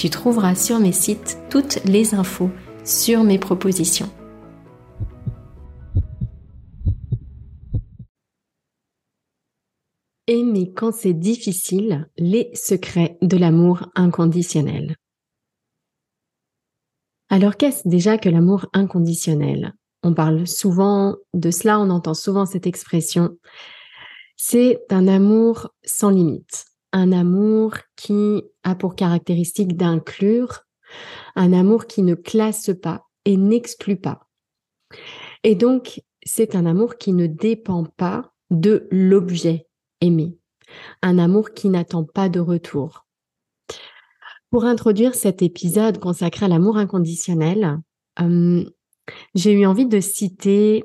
tu trouveras sur mes sites toutes les infos sur mes propositions. Aimer quand c'est difficile, les secrets de l'amour inconditionnel. Alors qu'est-ce déjà que l'amour inconditionnel? On parle souvent de cela, on entend souvent cette expression. C'est un amour sans limite un amour qui a pour caractéristique d'inclure, un amour qui ne classe pas et n'exclut pas. Et donc, c'est un amour qui ne dépend pas de l'objet aimé, un amour qui n'attend pas de retour. Pour introduire cet épisode consacré à l'amour inconditionnel, euh, j'ai eu envie de citer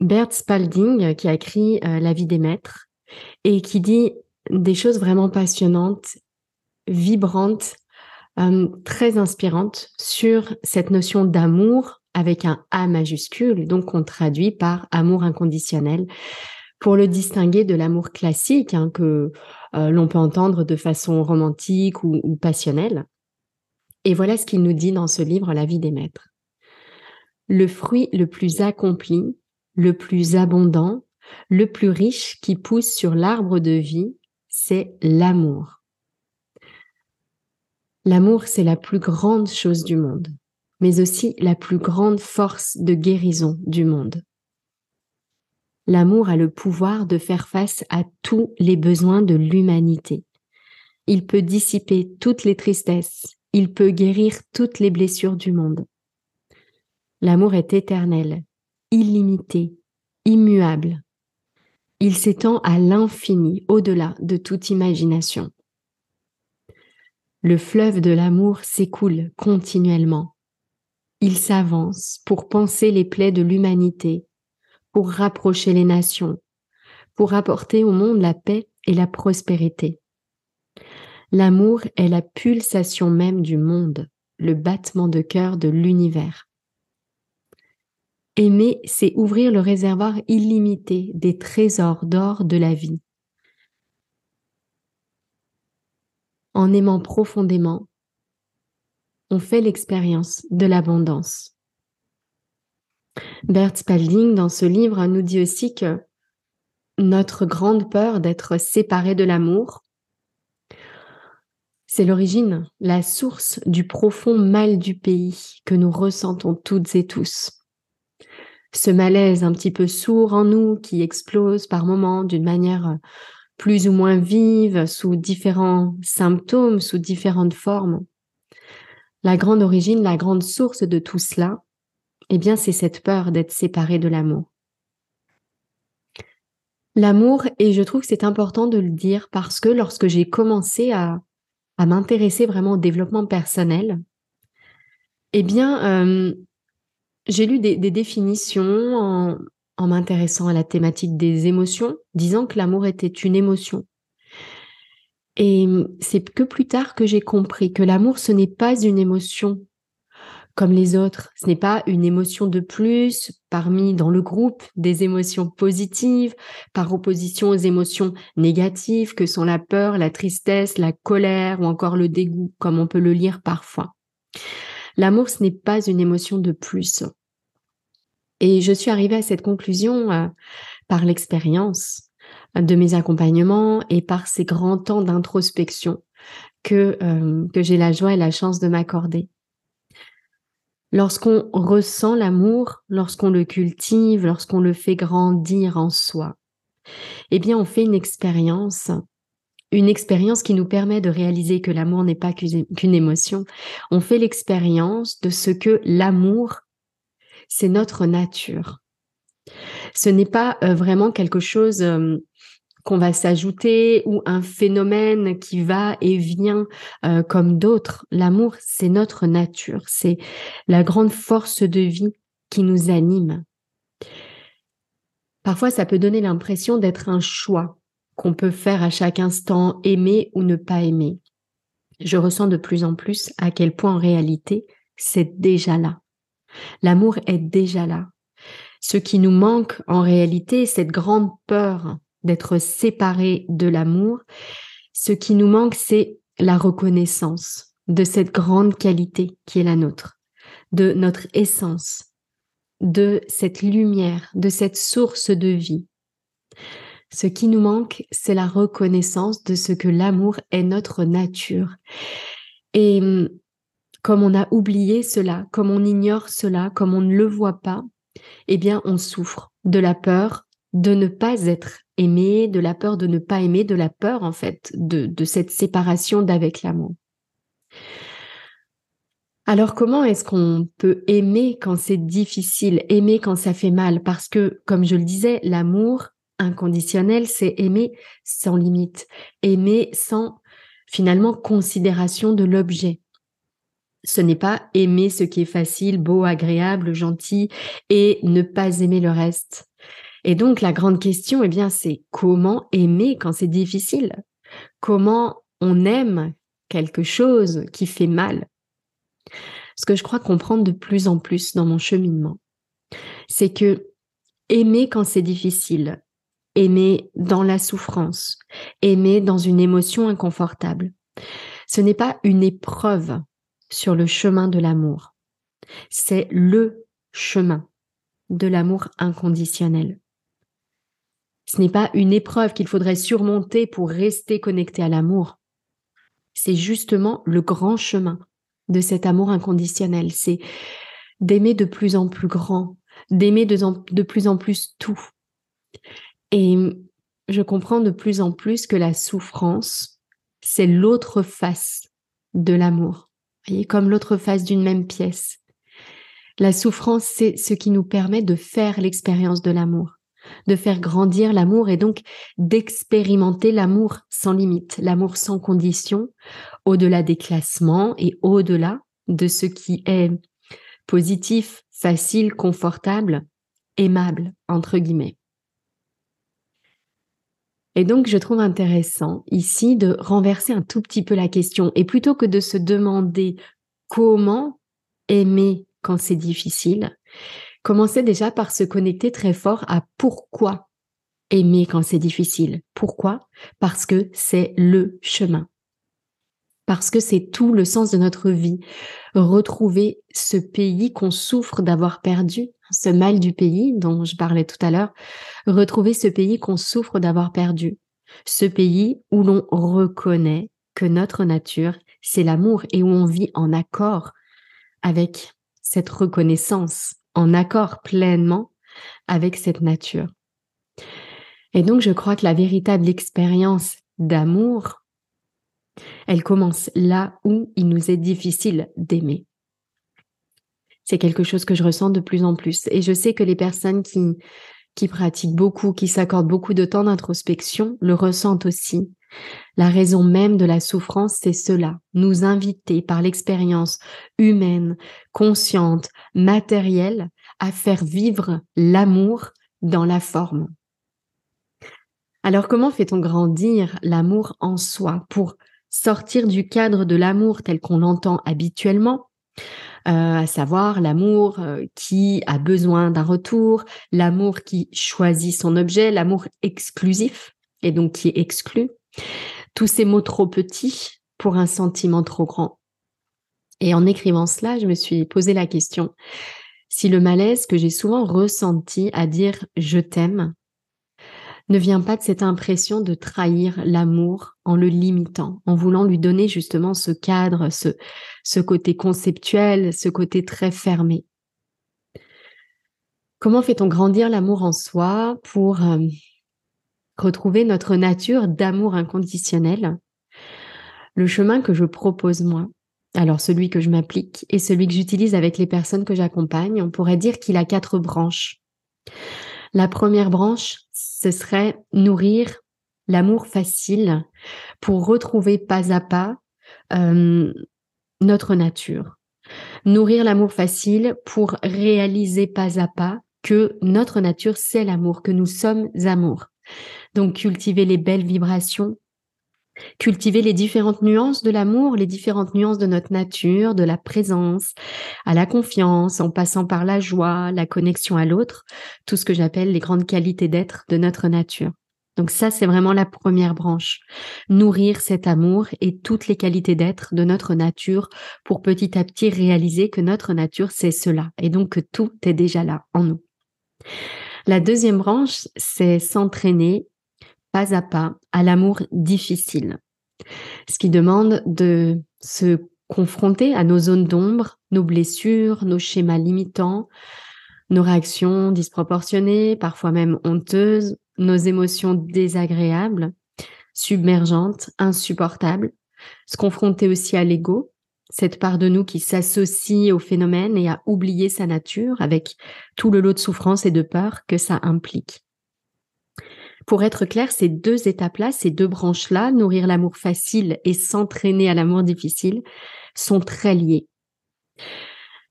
Bert Spalding qui a écrit euh, La vie des maîtres et qui dit des choses vraiment passionnantes, vibrantes, euh, très inspirantes sur cette notion d'amour avec un A majuscule, donc qu'on traduit par amour inconditionnel, pour le distinguer de l'amour classique hein, que euh, l'on peut entendre de façon romantique ou passionnelle. Et voilà ce qu'il nous dit dans ce livre La vie des maîtres. Le fruit le plus accompli, le plus abondant, le plus riche qui pousse sur l'arbre de vie c'est l'amour. L'amour, c'est la plus grande chose du monde, mais aussi la plus grande force de guérison du monde. L'amour a le pouvoir de faire face à tous les besoins de l'humanité. Il peut dissiper toutes les tristesses, il peut guérir toutes les blessures du monde. L'amour est éternel, illimité, immuable, il s'étend à l'infini, au-delà de toute imagination. Le fleuve de l'amour s'écoule continuellement. Il s'avance pour penser les plaies de l'humanité, pour rapprocher les nations, pour apporter au monde la paix et la prospérité. L'amour est la pulsation même du monde, le battement de cœur de l'univers. Aimer, c'est ouvrir le réservoir illimité des trésors d'or de la vie. En aimant profondément, on fait l'expérience de l'abondance. Bert Spalding, dans ce livre, nous dit aussi que notre grande peur d'être séparé de l'amour, c'est l'origine, la source du profond mal du pays que nous ressentons toutes et tous ce malaise un petit peu sourd en nous qui explose par moments d'une manière euh, plus ou moins vive, sous différents symptômes, sous différentes formes. La grande origine, la grande source de tout cela, eh bien, c'est cette peur d'être séparé de l'amour. L'amour, et je trouve que c'est important de le dire parce que lorsque j'ai commencé à, à m'intéresser vraiment au développement personnel, eh bien, euh, j'ai lu des, définitions en, m'intéressant à la thématique des émotions, disant que l'amour était une émotion. Et c'est que plus tard que j'ai compris que l'amour, ce n'est pas une émotion comme les autres. Ce n'est pas une émotion de plus parmi dans le groupe des émotions positives par opposition aux émotions négatives que sont la peur, la tristesse, la colère ou encore le dégoût, comme on peut le lire parfois. L'amour, ce n'est pas une émotion de plus. Et je suis arrivée à cette conclusion euh, par l'expérience de mes accompagnements et par ces grands temps d'introspection que, euh, que j'ai la joie et la chance de m'accorder. Lorsqu'on ressent l'amour, lorsqu'on le cultive, lorsqu'on le fait grandir en soi, eh bien, on fait une expérience, une expérience qui nous permet de réaliser que l'amour n'est pas qu'une émotion. On fait l'expérience de ce que l'amour, c'est notre nature. Ce n'est pas euh, vraiment quelque chose euh, qu'on va s'ajouter ou un phénomène qui va et vient euh, comme d'autres. L'amour, c'est notre nature, c'est la grande force de vie qui nous anime. Parfois, ça peut donner l'impression d'être un choix qu'on peut faire à chaque instant, aimer ou ne pas aimer. Je ressens de plus en plus à quel point en réalité, c'est déjà là. L'amour est déjà là. Ce qui nous manque en réalité, cette grande peur d'être séparés de l'amour. Ce qui nous manque, c'est la reconnaissance de cette grande qualité qui est la nôtre, de notre essence, de cette lumière, de cette source de vie. Ce qui nous manque, c'est la reconnaissance de ce que l'amour est notre nature. Et hum, comme on a oublié cela, comme on ignore cela, comme on ne le voit pas, eh bien on souffre de la peur de ne pas être aimer, de la peur de ne pas aimer, de la peur en fait de cette séparation d'avec l'amour. Alors comment est-ce qu'on peut aimer quand c'est difficile, aimer quand ça fait mal? Parce que, comme je le disais, l'amour inconditionnel, c'est aimer sans limite, aimer sans finalement considération de l'objet. Ce n'est pas aimer ce qui est facile, beau, agréable, gentil et ne pas aimer le reste. Et donc, la grande question, eh bien, c'est comment aimer quand c'est difficile? Comment on aime quelque chose qui fait mal? Ce que je crois comprendre de plus en plus dans mon cheminement, c'est que aimer quand c'est difficile, aimer dans la souffrance, aimer dans une émotion inconfortable, ce n'est pas une épreuve sur le chemin de l'amour. C'est le chemin de l'amour inconditionnel. Ce n'est pas une épreuve qu'il faudrait surmonter pour rester connecté à l'amour. C'est justement le grand chemin de cet amour inconditionnel. C'est d'aimer de plus en plus grand, d'aimer de, plus en plus tout. Et je comprends de plus en plus que la souffrance, c'est l'autre face de l'amour. Voyez, comme l'autre face d'une même pièce. La souffrance, c'est ce qui nous permet de faire l'expérience de l'amour de faire grandir l'amour et donc d'expérimenter l'amour sans limite, l'amour sans condition, au-delà des classements et au-delà de ce qui est positif, facile, confortable, aimable, entre guillemets. Et donc, je trouve intéressant ici de renverser un tout petit peu la question et plutôt que de se demander comment aimer quand c'est difficile, Commencez déjà par se connecter très fort à pourquoi aimer quand c'est difficile. Pourquoi? Parce que c'est le chemin. Parce que c'est tout le sens de notre vie. Retrouver ce pays qu'on souffre d'avoir perdu, ce mal du pays dont je parlais tout à l'heure, retrouver ce pays qu'on souffre d'avoir perdu. Ce pays où l'on reconnaît que notre nature, c'est l'amour et où on vit en accord avec cette reconnaissance en accord pleinement avec cette nature. Et donc, je crois que la véritable expérience d'amour, elle commence là où il nous est difficile d'aimer. C'est quelque chose que je ressens de plus en plus. Et je sais que les personnes qui, qui pratiquent beaucoup, qui s'accordent beaucoup de temps d'introspection, le ressentent aussi. La raison même de la souffrance, c'est cela, nous inviter par l'expérience humaine, consciente, matérielle, à faire vivre l'amour dans la forme. Alors comment fait-on grandir l'amour en soi? Pour sortir du cadre de l'amour tel qu'on l'entend habituellement à savoir l'amour qui a besoin d'un retour, l'amour qui choisit son objet, l'amour exclusif et donc qui est exclu. Tous ces mots trop petits pour un sentiment trop grand. Et en écrivant cela, je me suis posé la question si le malaise que j'ai souvent ressenti à dire je t'aime ne vient pas de cette impression de trahir l'amour en le limitant, en voulant lui donner justement ce cadre, ce, côté conceptuel, ce côté très fermé. Comment fait-on grandir l'amour en soi pour euh, retrouver notre nature d'amour inconditionnel? Le chemin que je propose moi, alors celui que je m'applique et celui que j'utilise avec les personnes que j'accompagne, on pourrait dire qu'il a quatre branches. La première branche, ce serait nourrir l'amour facile pour retrouver pas à pas euh, notre nature. Nourrir l'amour facile pour réaliser pas à pas que notre nature, c'est l'amour, que nous sommes amour. Donc cultiver les belles vibrations, cultiver les différentes nuances de l'amour, les différentes nuances de notre nature, de la présence, à la confiance, en passant par la joie, la connexion à l'autre, tout ce que j'appelle les grandes qualités d'être de notre nature. Donc ça, c'est vraiment la première branche. Nourrir cet amour et toutes les qualités d'être de notre nature pour petit à petit réaliser que notre nature, c'est cela et donc que tout est déjà là en nous. La deuxième branche, c'est s'entraîner pas à pas à l'amour difficile, ce qui demande de se confronter à nos zones d'ombre, nos blessures, nos schémas limitants, nos réactions disproportionnées, parfois même honteuses, nos émotions désagréables, submergentes, insupportables, se confronter aussi à l'ego, cette part de nous qui s'associe au phénomène et a oublié sa nature avec tout le lot de souffrance et de peur que ça implique. Pour être clair, ces deux étapes-là, ces deux branches-là, nourrir l'amour facile et s'entraîner à l'amour difficile, sont très liées.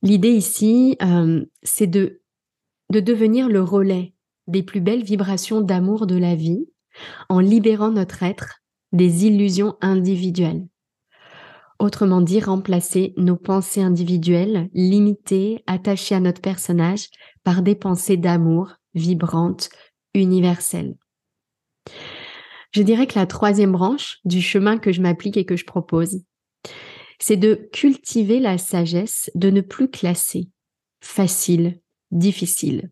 L'idée ici, euh, c'est de, de devenir le relais des plus belles vibrations d'amour de la vie en libérant notre être des illusions individuelles. Autrement dit, remplacer nos pensées individuelles, limitées, attachées à notre personnage, par des pensées d'amour vibrantes, universelles. Je dirais que la troisième branche du chemin que je m'applique et que je propose, c'est de cultiver la sagesse de ne plus classer facile, difficile.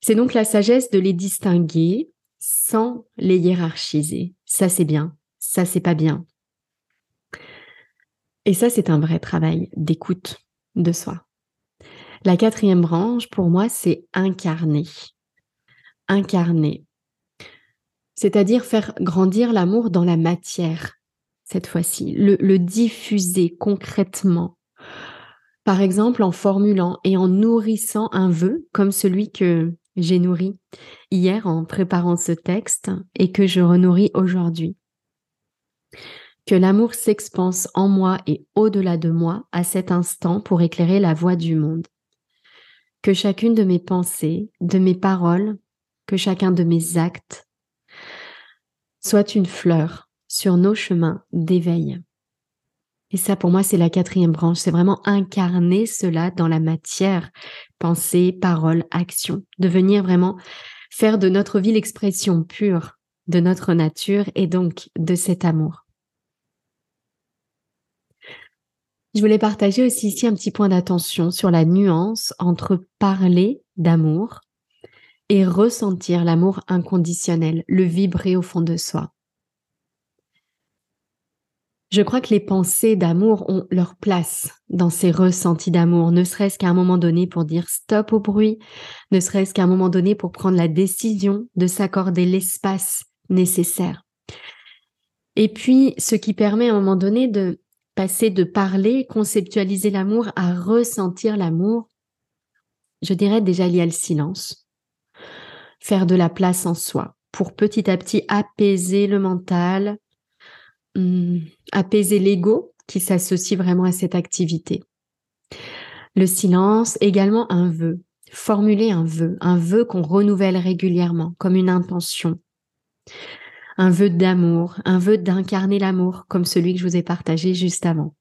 C'est donc la sagesse de les distinguer sans les hiérarchiser. Ça c'est bien, ça c'est pas bien. Et ça c'est un vrai travail d'écoute de soi. La quatrième branche, pour moi, c'est incarner. Incarner c'est-à-dire faire grandir l'amour dans la matière, cette fois-ci, le, diffuser concrètement. Par exemple, en formulant et en nourrissant un vœu comme celui que j'ai nourri hier en préparant ce texte et que je renourris aujourd'hui. Que l'amour s'expanse en moi et au-delà de moi à cet instant pour éclairer la voie du monde. Que chacune de mes pensées, de mes paroles, que chacun de mes actes soit une fleur sur nos chemins d'éveil. Et ça, pour moi, c'est la quatrième branche. C'est vraiment incarner cela dans la matière, pensée, parole, action. Devenir vraiment faire de notre vie l'expression pure de notre nature et donc de cet amour. Je voulais partager aussi ici un petit point d'attention sur la nuance entre parler d'amour et ressentir l'amour inconditionnel, le vibrer au fond de soi. Je crois que les pensées d'amour ont leur place dans ces ressentis d'amour, ne serait-ce qu'à un moment donné pour dire stop au bruit, ne serait-ce qu'à un moment donné pour prendre la décision de s'accorder l'espace nécessaire. Et puis, ce qui permet à un moment donné de passer de parler, conceptualiser l'amour à ressentir l'amour, je dirais déjà il y a le silence faire de la place en soi pour petit à petit apaiser le mental, hum, apaiser l'ego qui s'associe vraiment à cette activité. Le silence, également un vœu, formuler un vœu, un vœu qu'on renouvelle régulièrement comme une intention. Un vœu d'amour, un vœu d'incarner l'amour comme celui que je vous ai partagé juste avant.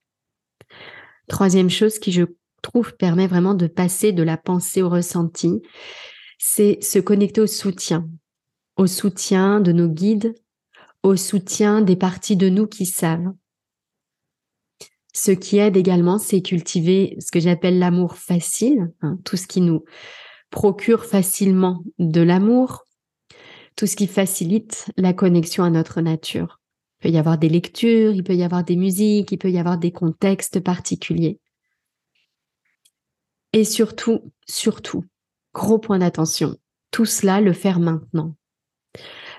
Troisième chose qui, je trouve, permet vraiment de passer de la pensée au ressenti, c'est se connecter au soutien, au soutien de nos guides, au soutien des parties de nous qui savent. Ce qui aide également, c'est cultiver ce que j'appelle l'amour facile, hein, tout ce qui nous procure facilement de l'amour, tout ce qui facilite la connexion à notre nature. Il peut y avoir des lectures, il peut y avoir des musiques, il peut y avoir des contextes particuliers. Et surtout, surtout, gros point d'attention, tout cela, le faire maintenant.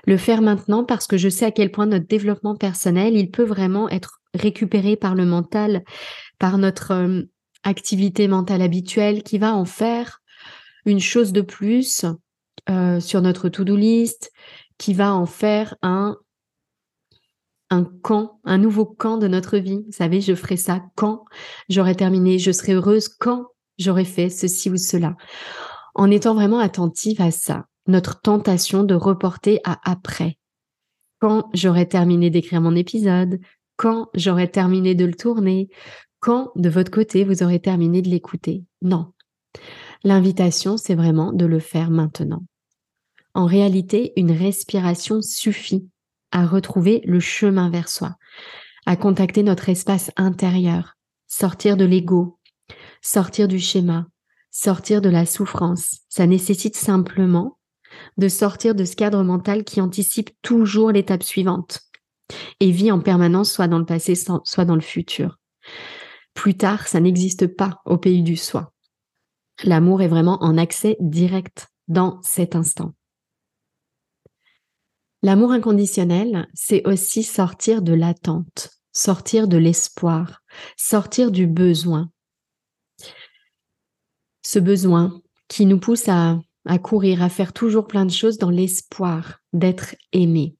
Le faire maintenant parce que je sais à quel point notre développement personnel, il peut vraiment être récupéré par le mental, par notre euh, activité mentale habituelle qui va en faire une chose de plus euh, sur notre to-do list, qui va en faire un un camp, un nouveau camp de notre vie. Vous savez, je ferai ça quand j'aurai terminé, je serai heureuse quand j'aurai fait ceci ou cela. En étant vraiment attentive à ça, notre tentation de reporter à après. Quand j'aurai terminé d'écrire mon épisode, quand j'aurai terminé de le tourner, quand de votre côté vous aurez terminé de l'écouter. Non. L'invitation, c'est vraiment de le faire maintenant. En réalité, une respiration suffit à retrouver le chemin vers soi, à contacter notre espace intérieur, sortir de l'ego, sortir du schéma, sortir de la souffrance. Ça nécessite simplement de sortir de ce cadre mental qui anticipe toujours l'étape suivante et vit en permanence soit dans le passé, soit dans le futur. Plus tard, ça n'existe pas au pays du soi. L'amour est vraiment en accès direct dans cet instant. L'amour inconditionnel, c'est aussi sortir de l'attente, sortir de l'espoir, sortir du besoin. Ce besoin qui nous pousse à, courir, à faire toujours plein de choses dans l'espoir d'être aimé.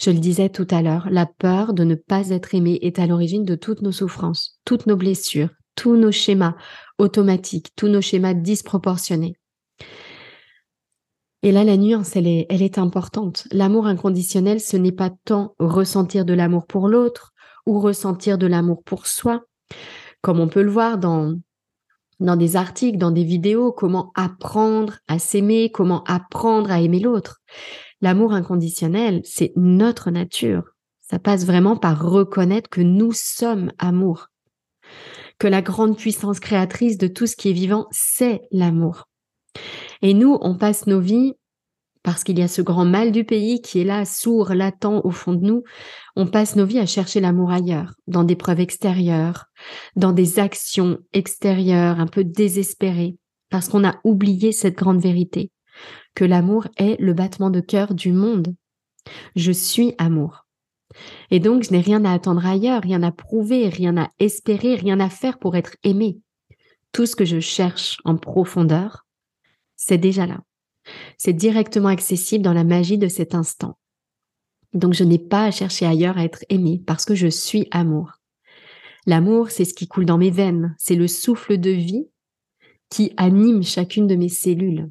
Je le disais tout à l'heure, la peur de ne pas être aimé est à l'origine de toutes nos souffrances, toutes nos blessures, tous nos schémas automatiques, tous nos schémas disproportionnés. Et là, la nuance, elle est, elle est importante. L'amour inconditionnel, ce n'est pas tant ressentir de l'amour pour l'autre ou ressentir de l'amour pour soi, comme on peut le voir dans, dans des articles, dans des vidéos, comment apprendre à s'aimer, comment apprendre à aimer l'autre. L'amour inconditionnel, c'est notre nature. Ça passe vraiment par reconnaître que nous sommes amour, que la grande puissance créatrice de tout ce qui est vivant, c'est l'amour. Et nous, on passe nos vies parce qu'il y a ce grand mal du pays qui est là, sourd, latent au fond de nous, on passe nos vies à chercher l'amour ailleurs, dans des preuves extérieures, dans des actions extérieures un peu désespérées, parce qu'on a oublié cette grande vérité, que l'amour est le battement de cœur du monde. Je suis amour. Et donc, je n'ai rien à attendre ailleurs, rien à prouver, rien à espérer, rien à faire pour être aimé. Tout ce que je cherche en profondeur, c'est déjà là. C'est directement accessible dans la magie de cet instant. Donc je n'ai pas à chercher ailleurs à être aimé parce que je suis amour. L'amour, c'est ce qui coule dans mes veines, c'est le souffle de vie qui anime chacune de mes cellules.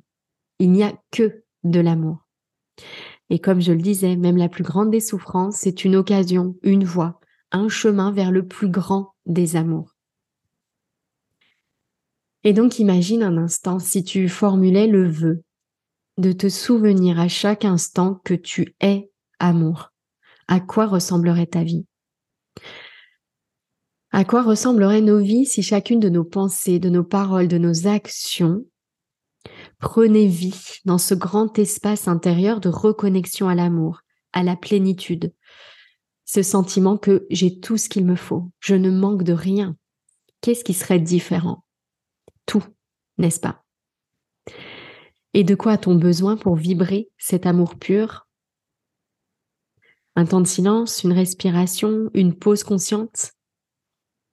Il n'y a que de l'amour. Et comme je le disais, même la plus grande des souffrances, c'est une occasion, une voie, un chemin vers le plus grand des amours. Et donc imagine un instant si tu formulais le vœu de te souvenir à chaque instant que tu es amour. À quoi ressemblerait ta vie? À quoi ressembleraient nos vies si chacune de nos pensées, de nos paroles, de nos actions prenait vie dans ce grand espace intérieur de reconnexion à l'amour, à la plénitude, ce sentiment que j'ai tout ce qu'il me faut, je ne manque de rien. Qu'est-ce qui serait différent? Tout, n'est-ce pas? Et de quoi a-t-on besoin pour vibrer cet amour pur? Un temps de silence, une respiration, une pause consciente?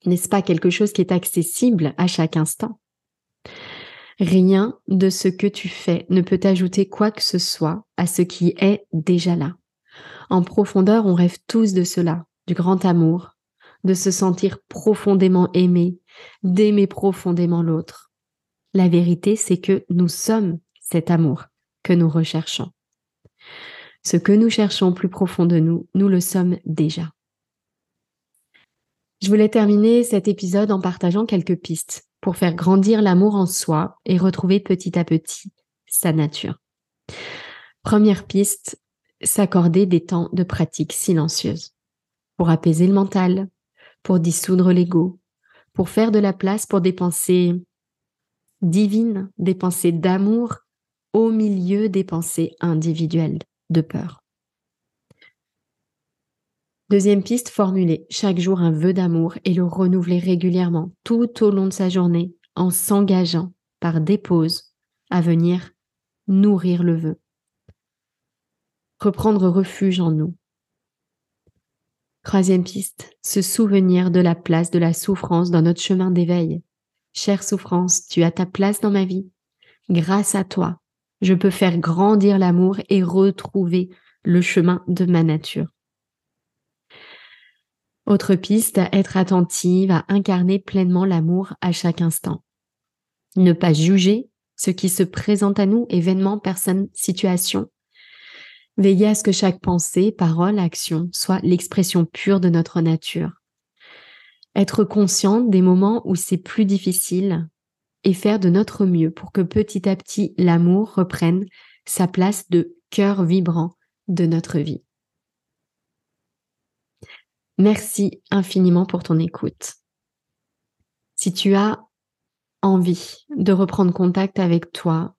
N'est-ce pas quelque chose qui est accessible à chaque instant? Rien de ce que tu fais ne peut ajouter quoi que ce soit à ce qui est déjà là. En profondeur, on rêve tous de cela, du grand amour, de se sentir profondément aimé, d'aimer profondément l'autre. La vérité, c'est que nous sommes cet amour que nous recherchons. Ce que nous cherchons plus profond de nous, nous le sommes déjà. Je voulais terminer cet épisode en partageant quelques pistes pour faire grandir l'amour en soi et retrouver petit à petit sa nature. Première piste, s'accorder des temps de pratique silencieuse pour apaiser le mental, pour dissoudre l'ego, pour faire de la place pour des pensées divines, des pensées d'amour au milieu des pensées individuelles de peur. Deuxième piste, formuler chaque jour un vœu d'amour et le renouveler régulièrement tout au long de sa journée en s'engageant par des pauses à venir nourrir le vœu. Reprendre refuge en nous. Troisième piste, se souvenir de la place de la souffrance dans notre chemin d'éveil. Chère souffrance, tu as ta place dans ma vie. Grâce à toi, je peux faire grandir l'amour et retrouver le chemin de ma nature. Autre piste, être attentive à incarner pleinement l'amour à chaque instant. Ne pas juger ce qui se présente à nous, événements, personnes, situations. Veiller à ce que chaque pensée, parole, action soit l'expression pure de notre nature. Être consciente des moments où c'est plus difficile et faire de notre mieux pour que petit à petit l'amour reprenne sa place de cœur vibrant de notre vie. Merci infiniment pour ton écoute. Si tu as envie de reprendre contact avec toi,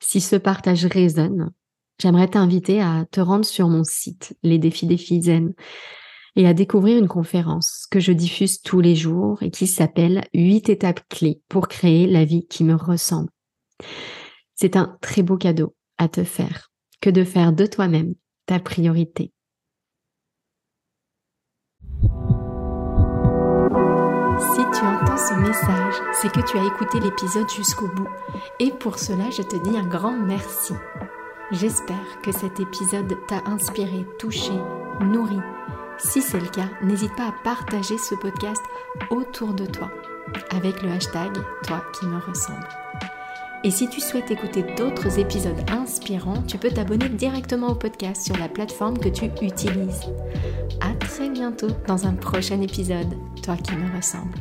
si ce partage résonne, j'aimerais t'inviter à te rendre sur mon site, Les Défis des Filles Zen, et à découvrir une conférence que je diffuse tous les jours et qui s'appelle 8 étapes clés pour créer la vie qui me ressemble. C'est un très beau cadeau à te faire que de faire de toi-même ta priorité. Si tu entends ce message, c'est que tu as écouté l'épisode jusqu'au bout. Et pour cela, je te dis un grand merci. J'espère que cet épisode t'a inspiré, touché, nourri. Si c'est le cas, n'hésite pas à partager ce podcast autour de toi avec le hashtag Toi qui me ressemble. Et si tu souhaites écouter d'autres épisodes inspirants, tu peux t'abonner directement au podcast sur la plateforme que tu utilises. À très bientôt dans un prochain épisode, toi qui me ressemble.